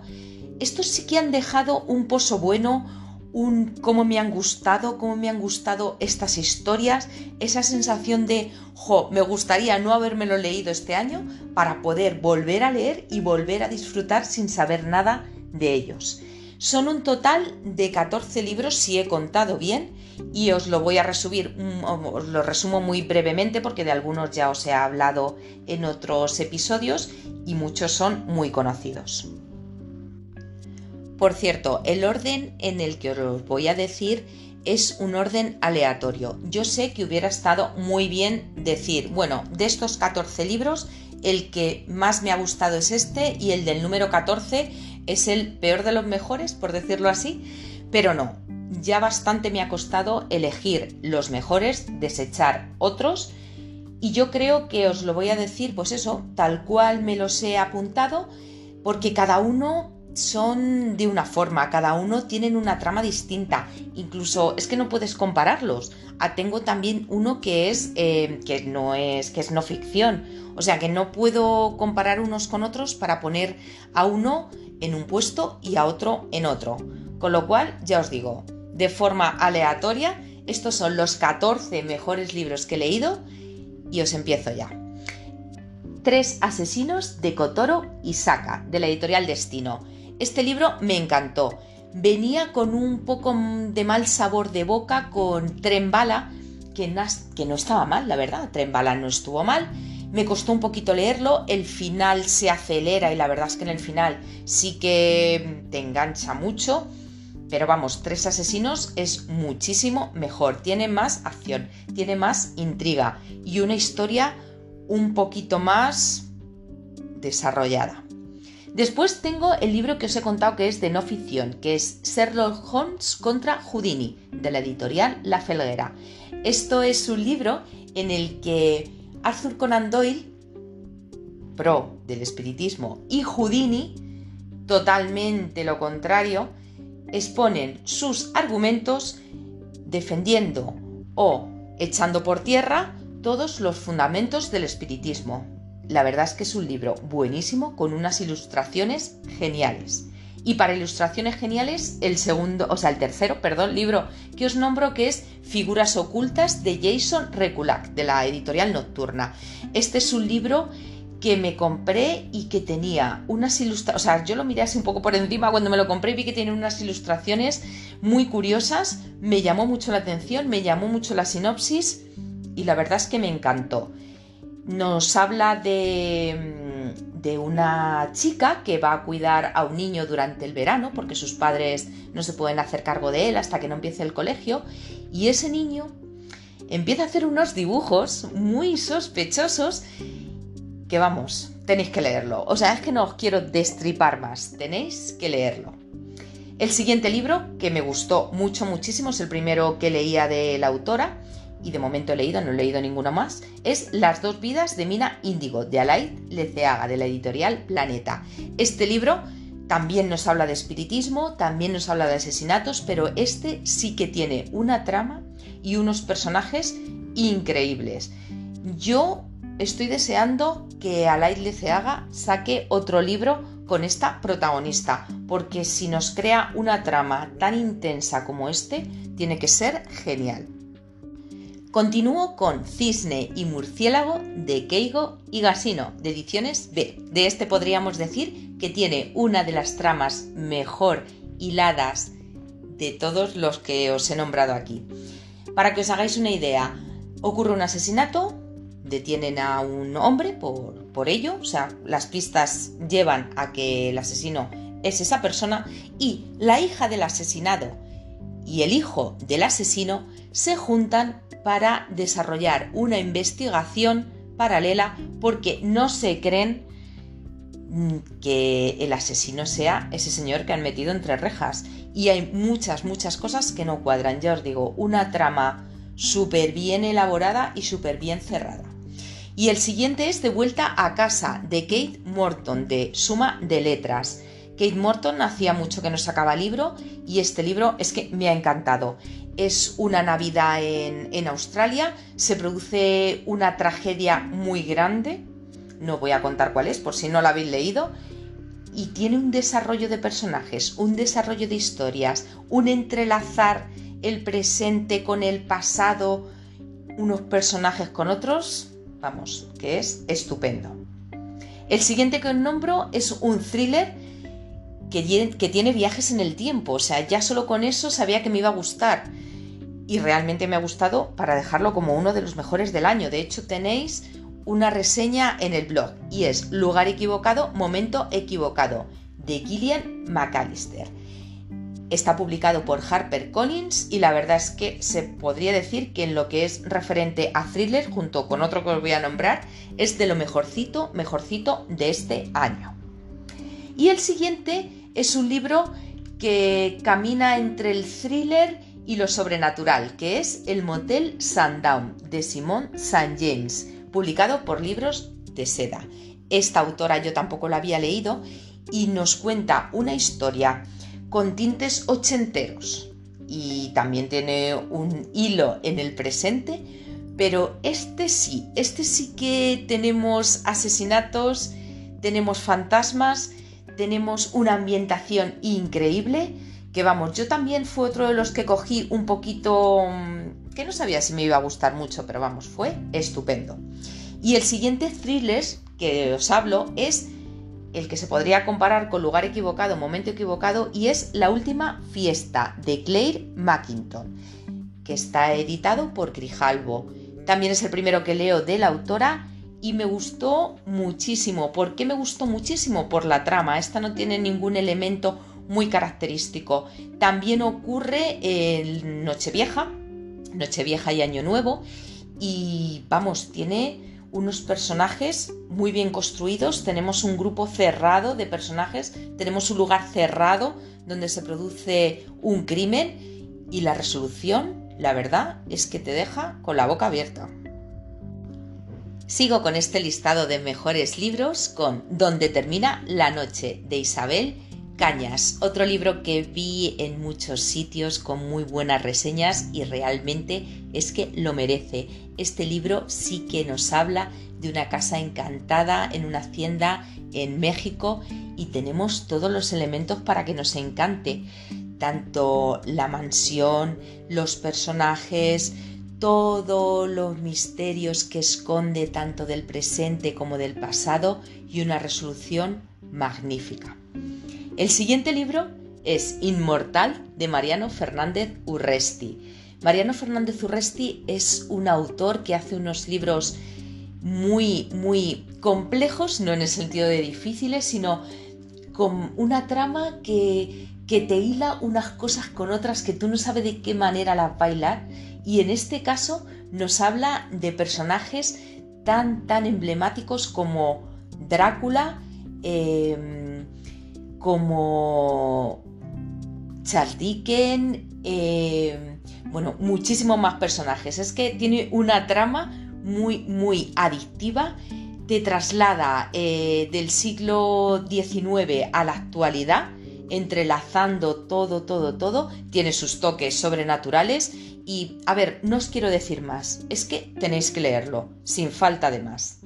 estos sí que han dejado un pozo bueno, un cómo me han gustado, cómo me han gustado estas historias, esa sensación de, jo, me gustaría no habérmelo leído este año para poder volver a leer y volver a disfrutar sin saber nada de ellos. Son un total de 14 libros si he contado bien y os lo voy a resumir, mm, os lo resumo muy brevemente porque de algunos ya os he hablado en otros episodios y muchos son muy conocidos. Por cierto, el orden en el que os voy a decir es un orden aleatorio. Yo sé que hubiera estado muy bien decir, bueno, de estos 14 libros, el que más me ha gustado es este y el del número 14 es el peor de los mejores, por decirlo así, pero no, ya bastante me ha costado elegir los mejores, desechar otros, y yo creo que os lo voy a decir, pues eso, tal cual me los he apuntado, porque cada uno son de una forma, cada uno tienen una trama distinta, incluso es que no puedes compararlos. Ah, tengo también uno que es eh, que no es que es no ficción, o sea que no puedo comparar unos con otros para poner a uno en un puesto y a otro en otro. Con lo cual, ya os digo, de forma aleatoria, estos son los 14 mejores libros que he leído y os empiezo ya. Tres asesinos de Kotoro Isaka, de la editorial Destino. Este libro me encantó. Venía con un poco de mal sabor de boca con Tren Bala, que, no estaba mal, la verdad. Tren Bala no estuvo mal me costó un poquito leerlo, el final se acelera y la verdad es que en el final sí que te engancha mucho. Pero vamos, Tres Asesinos es muchísimo mejor, tiene más acción, tiene más intriga y una historia un poquito más desarrollada. Después tengo el libro que os he contado que es de no ficción, que es Sherlock Holmes contra Houdini, de la editorial La Felguera. Esto es un libro en el que Arthur Conan Doyle, pro del espiritismo, y Houdini, totalmente lo contrario, exponen sus argumentos defendiendo o echando por tierra todos los fundamentos del espiritismo. La verdad es que es un libro buenísimo con unas ilustraciones geniales. Y para ilustraciones geniales, el segundo, o sea, el tercero, perdón, libro que os nombro que es Figuras ocultas de Jason Reculak, de la editorial Nocturna. Este es un libro que me compré y que tenía unas ilustraciones, o sea, yo lo miré así un poco por encima cuando me lo compré y vi que tiene unas ilustraciones muy curiosas, me llamó mucho la atención, me llamó mucho la sinopsis y la verdad es que me encantó. Nos habla de, de una chica que va a cuidar a un niño durante el verano porque sus padres no se pueden hacer cargo de él hasta que no empiece el colegio y ese niño empieza a hacer unos dibujos muy sospechosos que vamos, tenéis que leerlo. O sea, es que no os quiero destripar más, tenéis que leerlo. El siguiente libro, que me gustó mucho, muchísimo, es el primero que leía de la autora, y de momento he leído, no he leído ninguno más, es Las dos vidas de Mina Índigo, de Alaid Leceaga, de la editorial Planeta. Este libro también nos habla de espiritismo, también nos habla de asesinatos, pero este sí que tiene una trama y unos personajes increíbles. Yo estoy deseando que Alain Leceaga saque otro libro con esta protagonista, porque si nos crea una trama tan intensa como este, tiene que ser genial. Continúo con Cisne y Murciélago de Keigo y Gasino, de ediciones B. De este podríamos decir que tiene una de las tramas mejor hiladas de todos los que os he nombrado aquí. Para que os hagáis una idea, ocurre un asesinato, detienen a un hombre por, por ello, o sea, las pistas llevan a que el asesino es esa persona y la hija del asesinado y el hijo del asesino se juntan para desarrollar una investigación paralela porque no se creen mm, que el asesino sea ese señor que han metido entre rejas. Y hay muchas, muchas cosas que no cuadran. Ya os digo, una trama súper bien elaborada y súper bien cerrada. Y el siguiente es De vuelta a casa, de Kate Morton, de Suma de Letras. Kate Morton hacía mucho que no sacaba libro y este libro es que me ha encantado. Es una Navidad en, en Australia, se produce una tragedia muy grande, no voy a contar cuál es por si no la habéis leído, y tiene un desarrollo de personajes, un desarrollo de historias, un entrelazar el presente con el pasado, unos personajes con otros, vamos, que es estupendo. El siguiente que os nombro es un thriller que, tiene viajes en el tiempo, o sea, ya solo con eso sabía que me iba a gustar. Y realmente me ha gustado para dejarlo como uno de los mejores del año. De hecho, tenéis una reseña en el blog y es Lugar equivocado, momento equivocado, de Gillian McAllister. Está publicado por HarperCollins y la verdad es que se podría decir que en lo que es referente a thriller, junto con otro que os voy a nombrar, es de lo mejorcito, mejorcito de este año. Y el siguiente es un libro que camina entre el thriller y lo sobrenatural, que es El Motel Sundown de Simone St. James, publicado por Libros de Seda. Esta autora yo tampoco la había leído y nos cuenta una historia con tintes ochenteros y también tiene un hilo en el presente, pero este sí, este sí que tenemos asesinatos, tenemos fantasmas, tenemos una ambientación increíble, que vamos, yo también fue otro de los que cogí un poquito mm, que no sabía si me iba a gustar mucho, pero vamos, fue estupendo. Y el siguiente thriller que os hablo es el que se podría comparar con Lugar equivocado, Momento equivocado, y es La última fiesta de Claire Mackinton, que está editado por Grijalvo. También es el primero que leo de la autora y me gustó muchísimo. ¿Por qué me gustó muchísimo? Por la trama. Esta no tiene ningún elemento muy característico. También ocurre en Nochevieja, Nochevieja y Año Nuevo, y vamos, tiene unos personajes muy bien construidos, tenemos un grupo cerrado de personajes, tenemos un lugar cerrado donde se produce un crimen y la resolución, la verdad, es que te deja con la boca abierta. Sigo con este listado de mejores libros con Donde termina la noche de Isabel Cañas, otro libro que vi en muchos sitios con muy buenas reseñas y realmente es que lo merece. Este libro sí que nos habla de una casa encantada en una hacienda en México y tenemos todos los elementos para que nos encante. Tanto la mansión, los personajes, todos los misterios que esconde tanto del presente como del pasado y una resolución magnífica. El siguiente libro es Inmortal de Mariano Fernández Urresti. Mariano Fernández Urresti es un autor que hace unos libros muy, muy complejos, no en el sentido de difíciles, sino con una trama que, que te hila unas cosas con otras que tú no sabes de qué manera las bailar. Y en este caso nos habla de personajes tan, tan emblemáticos como Drácula, eh, como Charles Dickens, eh, bueno, muchísimos más personajes. Es que tiene una trama muy, muy adictiva. Te traslada eh, del siglo XIX a la actualidad, entrelazando todo, todo, todo. Tiene sus toques sobrenaturales. Y, a ver, no os quiero decir más. Es que tenéis que leerlo, sin falta de más.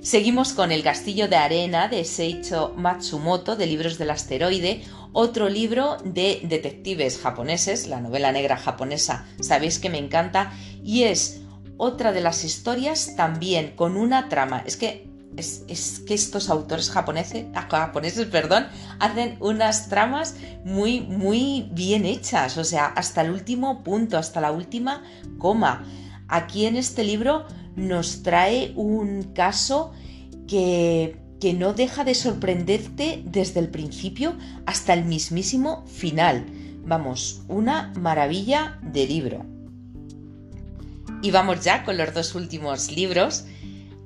Seguimos con El castillo de arena de Seicho Matsumoto de Libros del Asteroide, otro libro de detectives japoneses, la novela negra japonesa, sabéis que me encanta, y es otra de las historias también con una trama. Es que, es, que estos autores japoneses, japoneses perdón, hacen unas tramas muy, muy bien hechas, o sea, hasta el último punto, hasta la última coma. Aquí en este libro nos trae un caso que, que no deja de sorprenderte desde el principio hasta el mismísimo final. Vamos, una maravilla de libro. Y vamos ya con los dos últimos libros.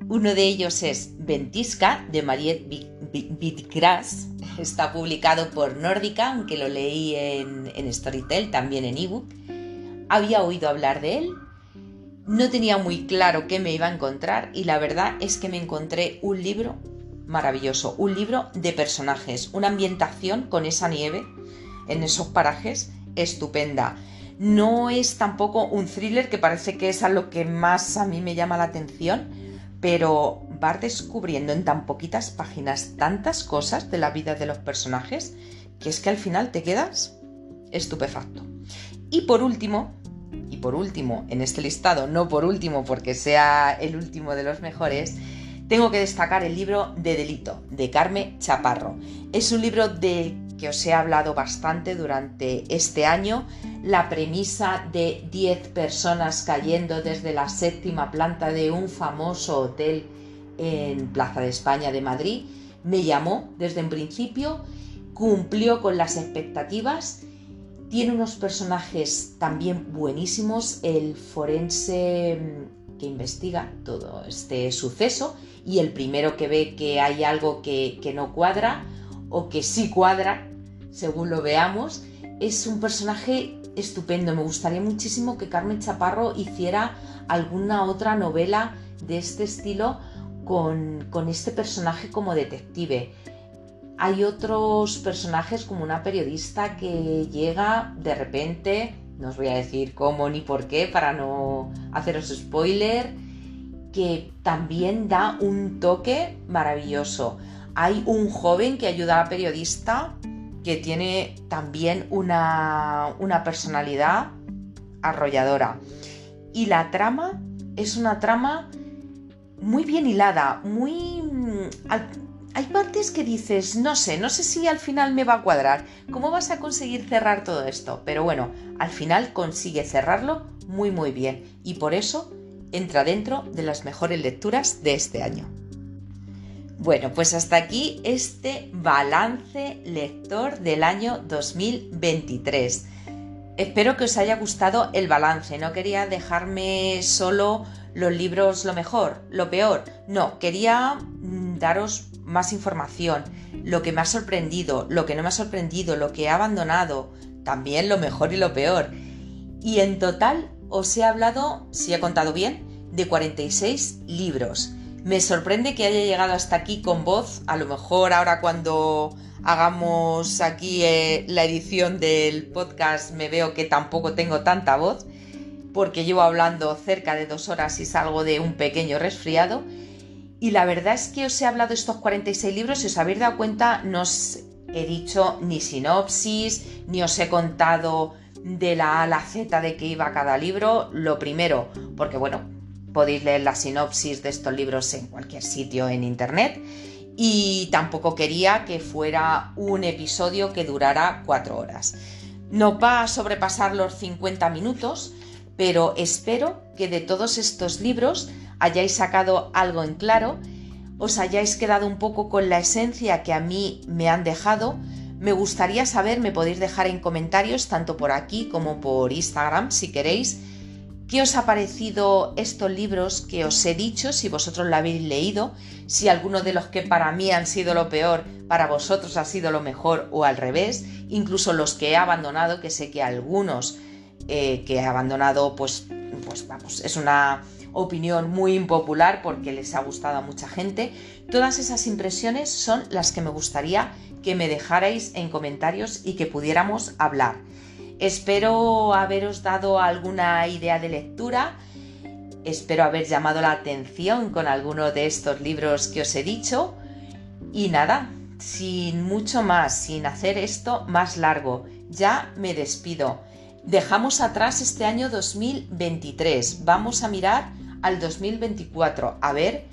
Uno de ellos es Ventisca de Mariette Wittgras. Está publicado por Nórdica, aunque lo leí en, en Storytel, también en ebook. Había oído hablar de él, no tenía muy claro qué me iba a encontrar y la verdad es que me encontré un libro maravilloso, un libro de personajes, una ambientación con esa nieve en esos parajes estupenda. No es tampoco un thriller que parece que es a lo que más a mí me llama la atención, pero vas descubriendo en tan poquitas páginas tantas cosas de la vida de los personajes que es que al final te quedas estupefacto. Y por último, y por último, en este listado, no por último porque sea el último de los mejores, tengo que destacar el libro de Delito, de Carmen Chaparro. Es un libro de que os he hablado bastante durante este año. La premisa de 10 personas cayendo desde la séptima planta de un famoso hotel en Plaza de España de Madrid me llamó desde un principio, cumplió con las expectativas tiene unos personajes también buenísimos, el forense mm, que investiga todo este suceso y el primero que ve que hay algo que, no cuadra o que sí cuadra, según lo veamos, es un personaje estupendo. Me gustaría muchísimo que Carmen Chaparro hiciera alguna otra novela de este estilo con, este personaje como detective. Hay otros personajes como una periodista que llega de repente, no os voy a decir cómo ni por qué para no haceros spoiler, que también da un toque maravilloso. Hay un joven que ayuda a la periodista que tiene también una, una personalidad arrolladora. Y la trama es una trama muy bien hilada, muy hay partes que dices, no sé, no sé si al final me va a cuadrar, ¿cómo vas a conseguir cerrar todo esto? Pero bueno, al final consigue cerrarlo muy muy bien y por eso entra dentro de las mejores lecturas de este año. Bueno, pues hasta aquí este balance lector del año 2023. Espero que os haya gustado el balance. No quería dejarme solo los libros lo mejor, lo peor. No, quería mm, daros más información, lo que me ha sorprendido, lo que no me ha sorprendido, lo que he abandonado, también lo mejor y lo peor. Y en total os he hablado, si he contado bien, de 46 libros. Me sorprende que haya llegado hasta aquí con voz, a lo mejor ahora cuando hagamos aquí eh, la edición del podcast me veo que tampoco tengo tanta voz, porque llevo hablando cerca de dos horas y salgo de un pequeño resfriado. Y la verdad es que os he hablado estos 46 libros y os habéis dado cuenta, no os he dicho ni sinopsis, ni os he contado de la A a la Z de qué iba cada libro. Lo primero, porque bueno, podéis leer la sinopsis de estos libros en cualquier sitio en internet. Y tampoco quería que fuera un episodio que durara cuatro horas. No va a sobrepasar los 50 minutos, pero espero que de todos estos libros hayáis sacado algo en claro, os hayáis quedado un poco con la esencia que a mí me han dejado. Me gustaría saber, me podéis dejar en comentarios, tanto por aquí como por Instagram, si queréis, qué os ha parecido estos libros que os he dicho, si vosotros lo habéis leído, si alguno de los que para mí han sido lo peor, para vosotros ha sido lo mejor o al revés, incluso los que he abandonado, que sé que algunos eh, que he abandonado, pues, pues vamos, es una opinión muy impopular porque les ha gustado a mucha gente. Todas esas impresiones son las que me gustaría que me dejarais en comentarios y que pudiéramos hablar. Espero haberos dado alguna idea de lectura. Espero haber llamado la atención con alguno de estos libros que os he dicho. Y nada, sin mucho más, sin hacer esto más largo, ya me despido. Dejamos atrás este año 2023. Vamos a mirar al 2024 a ver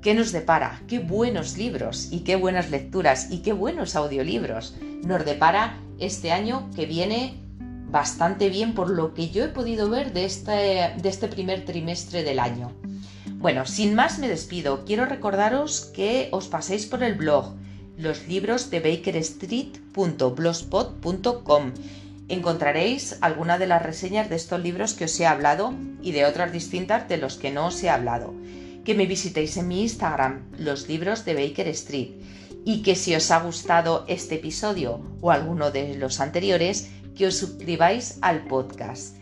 qué nos depara, qué buenos libros y qué buenas lecturas y qué buenos audiolibros nos depara este año que viene bastante bien por lo que yo he podido ver de este, de este primer trimestre del año. Bueno, sin más me despido. Quiero recordaros que os paséis por el blog los libros de bakerstreet.blogspot.com encontraréis algunas de las reseñas de estos libros que os he hablado y de otras distintas de los que no os he hablado. Que me visitéis en mi Instagram, los libros de Baker Street, y que si os ha gustado este episodio o alguno de los anteriores, que os suscribáis al podcast.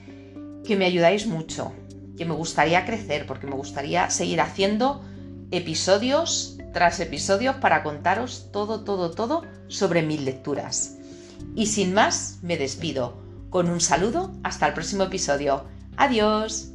Que me ayudáis mucho, que me gustaría crecer, porque me gustaría seguir haciendo episodios tras episodios para contaros todo, todo, todo sobre mis lecturas. Y sin más, me despido. Con un saludo, hasta el próximo episodio. Adiós.